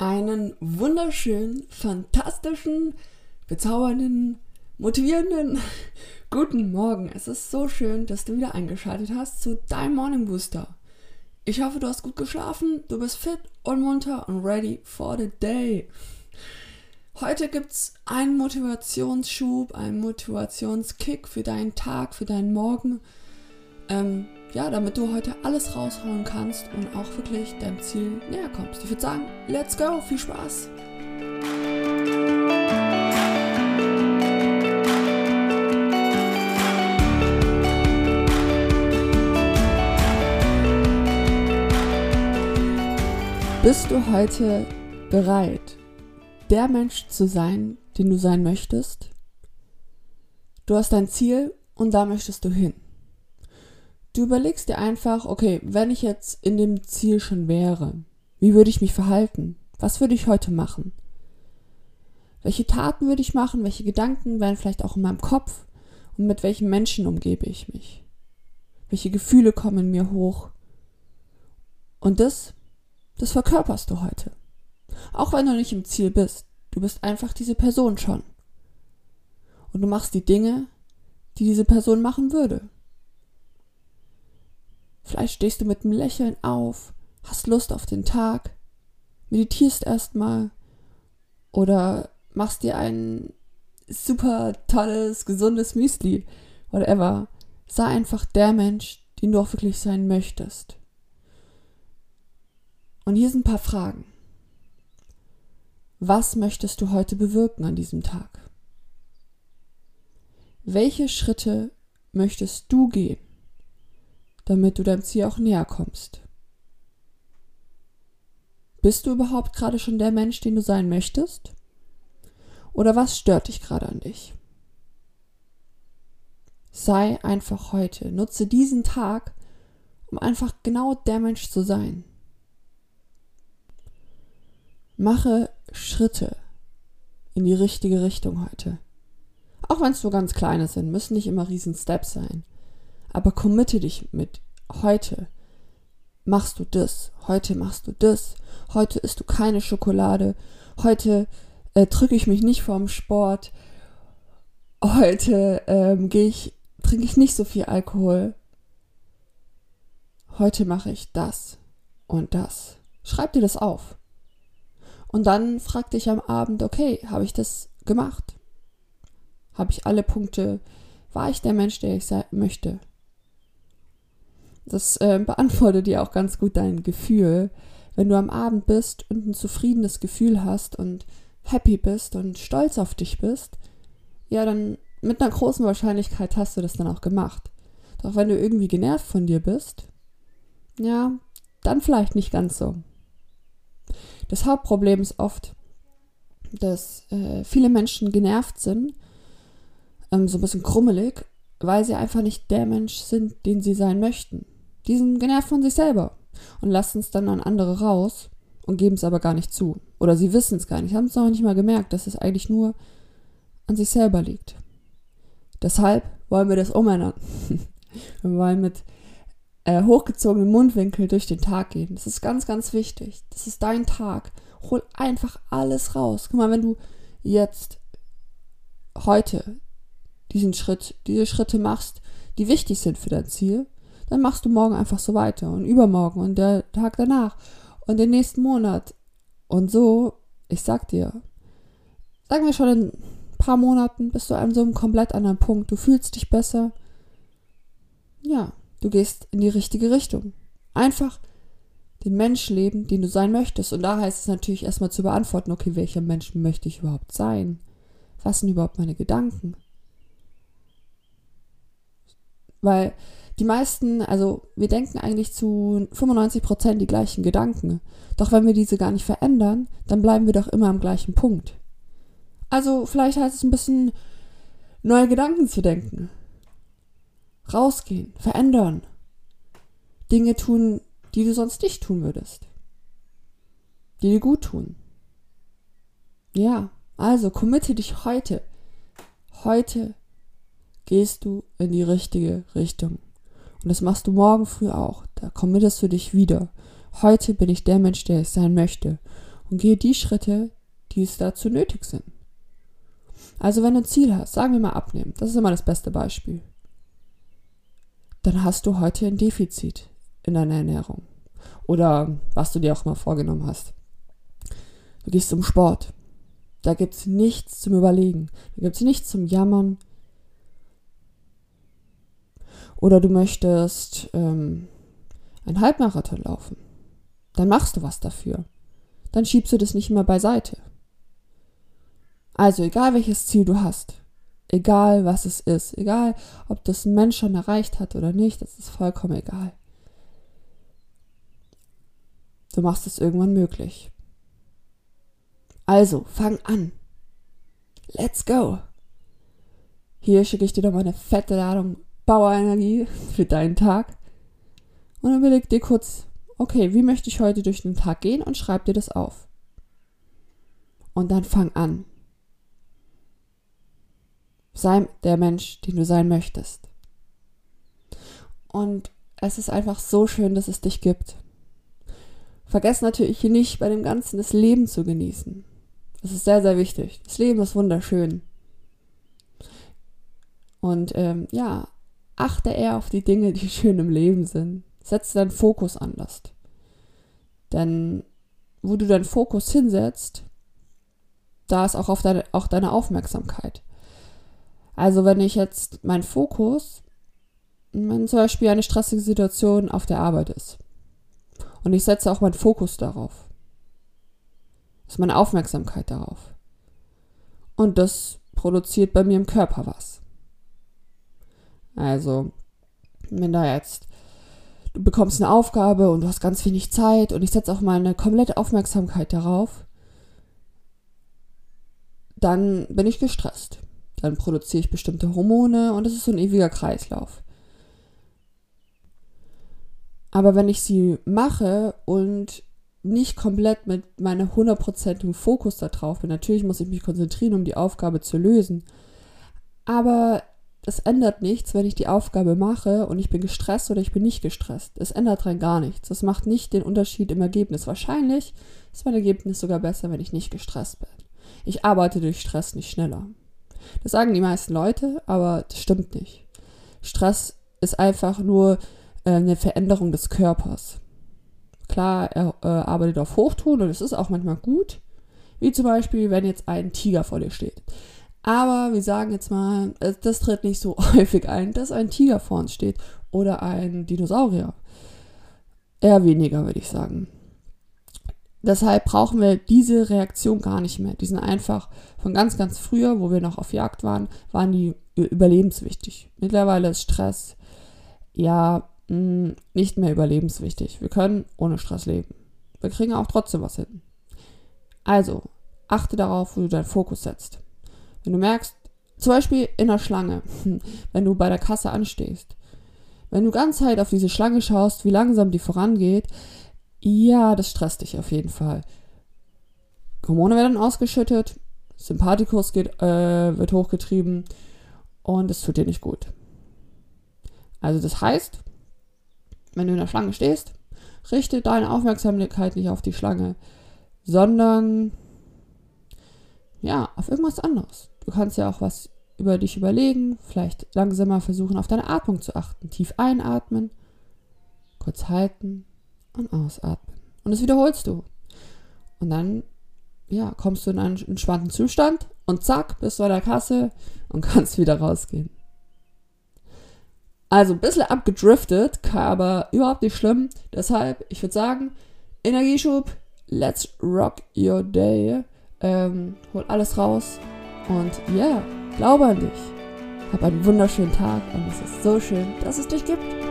Einen wunderschönen, fantastischen, bezaubernden, motivierenden guten Morgen. Es ist so schön, dass du wieder eingeschaltet hast zu deinem Morning Booster. Ich hoffe, du hast gut geschlafen, du bist fit und munter und ready for the day. Heute gibt es einen Motivationsschub, einen Motivationskick für deinen Tag, für deinen Morgen. Ähm, ja, damit du heute alles raushauen kannst und auch wirklich deinem Ziel näher kommst. Ich würde sagen, let's go, viel Spaß! Bist du heute bereit, der Mensch zu sein, den du sein möchtest? Du hast dein Ziel und da möchtest du hin. Du überlegst dir einfach, okay, wenn ich jetzt in dem Ziel schon wäre, wie würde ich mich verhalten? Was würde ich heute machen? Welche Taten würde ich machen? Welche Gedanken wären vielleicht auch in meinem Kopf? Und mit welchen Menschen umgebe ich mich? Welche Gefühle kommen in mir hoch? Und das, das verkörperst du heute. Auch wenn du nicht im Ziel bist. Du bist einfach diese Person schon. Und du machst die Dinge, die diese Person machen würde. Vielleicht stehst du mit einem Lächeln auf, hast Lust auf den Tag, meditierst erstmal oder machst dir ein super tolles, gesundes Müsli, whatever. Sei einfach der Mensch, den du auch wirklich sein möchtest. Und hier sind ein paar Fragen. Was möchtest du heute bewirken an diesem Tag? Welche Schritte möchtest du gehen? Damit du deinem Ziel auch näher kommst. Bist du überhaupt gerade schon der Mensch, den du sein möchtest? Oder was stört dich gerade an dich? Sei einfach heute, nutze diesen Tag, um einfach genau der Mensch zu sein. Mache Schritte in die richtige Richtung heute. Auch wenn es nur ganz kleine sind, müssen nicht immer riesen Steps sein. Aber committe dich mit heute machst du das, heute machst du das, heute isst du keine Schokolade, heute äh, drücke ich mich nicht vorm Sport, heute ähm, ich, trinke ich nicht so viel Alkohol, heute mache ich das und das. Schreib dir das auf. Und dann frag dich am Abend, okay, habe ich das gemacht? Habe ich alle Punkte? War ich der Mensch, der ich sein möchte? Das äh, beantwortet dir auch ganz gut dein Gefühl. Wenn du am Abend bist und ein zufriedenes Gefühl hast und happy bist und stolz auf dich bist, ja, dann mit einer großen Wahrscheinlichkeit hast du das dann auch gemacht. Doch wenn du irgendwie genervt von dir bist, ja, dann vielleicht nicht ganz so. Das Hauptproblem ist oft, dass äh, viele Menschen genervt sind, ähm, so ein bisschen krummelig, weil sie einfach nicht der Mensch sind, den sie sein möchten. Die sind genervt von sich selber und lassen es dann an andere raus und geben es aber gar nicht zu. Oder sie wissen es gar nicht, haben es noch nicht mal gemerkt, dass es eigentlich nur an sich selber liegt. Deshalb wollen wir das umändern. wir wollen mit äh, hochgezogenem Mundwinkel durch den Tag gehen. Das ist ganz, ganz wichtig. Das ist dein Tag. Hol einfach alles raus. Guck mal, wenn du jetzt heute diesen Schritt, diese Schritte machst, die wichtig sind für dein Ziel, dann machst du morgen einfach so weiter und übermorgen und der Tag danach und den nächsten Monat. Und so, ich sag dir, sagen wir schon in ein paar Monaten bist du an so einem komplett anderen Punkt. Du fühlst dich besser. Ja, du gehst in die richtige Richtung. Einfach den Mensch leben, den du sein möchtest. Und da heißt es natürlich erstmal zu beantworten, okay, welcher Mensch möchte ich überhaupt sein? Was sind überhaupt meine Gedanken? Weil die meisten, also wir denken eigentlich zu 95 Prozent die gleichen Gedanken. Doch wenn wir diese gar nicht verändern, dann bleiben wir doch immer am gleichen Punkt. Also vielleicht heißt es ein bisschen neue Gedanken zu denken. Rausgehen, verändern. Dinge tun, die du sonst nicht tun würdest. Die dir gut tun. Ja, also committe dich heute. Heute gehst du in die richtige Richtung. Und das machst du morgen früh auch. Da committest du dich wieder. Heute bin ich der Mensch, der ich sein möchte. und gehe die Schritte, die es dazu nötig sind. Also wenn du ein Ziel hast, sagen wir mal abnehmen, das ist immer das beste Beispiel, dann hast du heute ein Defizit in deiner Ernährung oder was du dir auch mal vorgenommen hast. Du gehst zum Sport, da gibt es nichts zum Überlegen, da gibt es nichts zum Jammern. Oder du möchtest ähm, einen Halbmarathon laufen, dann machst du was dafür. Dann schiebst du das nicht mehr beiseite. Also egal welches Ziel du hast, egal was es ist, egal ob das ein Mensch schon erreicht hat oder nicht, das ist vollkommen egal. Du machst es irgendwann möglich. Also, fang an. Let's go. Hier schicke ich dir nochmal eine fette Ladung Bauerenergie für deinen Tag. Und überleg dir kurz, okay, wie möchte ich heute durch den Tag gehen und schreib dir das auf. Und dann fang an. Sei der Mensch, den du sein möchtest. Und es ist einfach so schön, dass es dich gibt. Vergiss natürlich nicht bei dem Ganzen das Leben zu genießen. Das ist sehr, sehr wichtig. Das Leben ist wunderschön. Und ähm, ja, achte eher auf die Dinge, die schön im Leben sind. Setze deinen Fokus anders. Denn wo du deinen Fokus hinsetzt, da ist auch, auf deine, auch deine Aufmerksamkeit. Also wenn ich jetzt mein Fokus, wenn zum Beispiel eine stressige Situation auf der Arbeit ist und ich setze auch meinen Fokus darauf, ist meine Aufmerksamkeit darauf. Und das produziert bei mir im Körper was. Also, wenn da jetzt, du bekommst eine Aufgabe und du hast ganz wenig Zeit und ich setze auch meine komplette Aufmerksamkeit darauf, dann bin ich gestresst dann produziere ich bestimmte Hormone und es ist so ein ewiger Kreislauf. Aber wenn ich sie mache und nicht komplett mit meinem hundertprozentigen Fokus darauf bin, natürlich muss ich mich konzentrieren, um die Aufgabe zu lösen. Aber es ändert nichts, wenn ich die Aufgabe mache und ich bin gestresst oder ich bin nicht gestresst. Es ändert rein gar nichts. Das macht nicht den Unterschied im Ergebnis. Wahrscheinlich ist mein Ergebnis sogar besser, wenn ich nicht gestresst bin. Ich arbeite durch Stress nicht schneller. Das sagen die meisten Leute, aber das stimmt nicht. Stress ist einfach nur äh, eine Veränderung des Körpers. Klar, er äh, arbeitet auf Hochtouren und es ist auch manchmal gut. Wie zum Beispiel, wenn jetzt ein Tiger vor dir steht. Aber wir sagen jetzt mal, äh, das tritt nicht so häufig ein, dass ein Tiger vor uns steht oder ein Dinosaurier. Eher weniger, würde ich sagen. Deshalb brauchen wir diese Reaktion gar nicht mehr. Die sind einfach von ganz, ganz früher, wo wir noch auf Jagd waren, waren die überlebenswichtig. Mittlerweile ist Stress ja hm, nicht mehr überlebenswichtig. Wir können ohne Stress leben. Wir kriegen auch trotzdem was hin. Also, achte darauf, wo du deinen Fokus setzt. Wenn du merkst, zum Beispiel in der Schlange, wenn du bei der Kasse anstehst, wenn du ganz Zeit auf diese Schlange schaust, wie langsam die vorangeht, ja, das stresst dich auf jeden Fall. Hormone werden ausgeschüttet, Sympathikus geht, äh, wird hochgetrieben und es tut dir nicht gut. Also das heißt, wenn du in der Schlange stehst, richte deine Aufmerksamkeit nicht auf die Schlange, sondern ja, auf irgendwas anderes. Du kannst ja auch was über dich überlegen, vielleicht langsamer versuchen, auf deine Atmung zu achten. Tief einatmen, kurz halten und ausatmen. Und das wiederholst du. Und dann, ja, kommst du in einen entspannten Zustand und zack, bist du bei der Kasse und kannst wieder rausgehen. Also ein bisschen abgedriftet, aber überhaupt nicht schlimm. Deshalb, ich würde sagen, Energieschub, let's rock your day. Ähm, hol alles raus und ja, glaube an dich. Hab einen wunderschönen Tag und es ist so schön, dass es dich gibt.